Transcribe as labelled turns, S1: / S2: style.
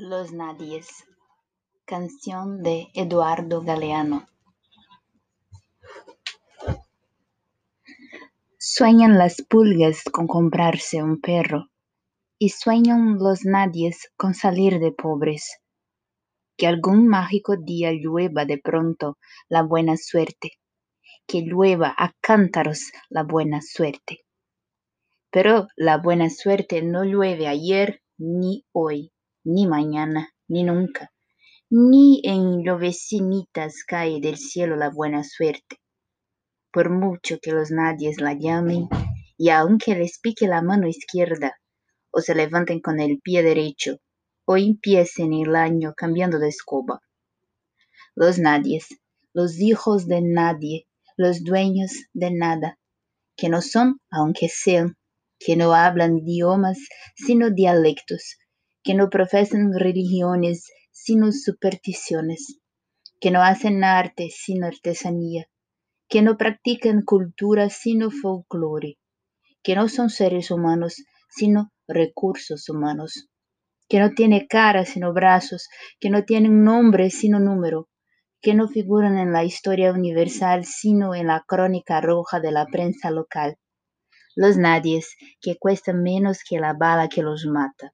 S1: Los Nadies. Canción de Eduardo Galeano. Sueñan las pulgas con comprarse un perro y sueñan los nadies con salir de pobres. Que algún mágico día llueva de pronto la buena suerte, que llueva a cántaros la buena suerte. Pero la buena suerte no llueve ayer ni hoy ni mañana, ni nunca, ni en llovecinitas cae del cielo la buena suerte. Por mucho que los nadies la llamen, y aunque les pique la mano izquierda, o se levanten con el pie derecho, o empiecen el año cambiando de escoba. Los nadies, los hijos de nadie, los dueños de nada, que no son, aunque sean, que no hablan idiomas, sino dialectos, que no profesan religiones sino supersticiones, que no hacen arte sino artesanía, que no practican cultura sino folclore, que no son seres humanos sino recursos humanos, que no tienen cara sino brazos, que no tienen nombre sino número, que no figuran en la historia universal sino en la crónica roja de la prensa local. Los nadies que cuestan menos que la bala que los mata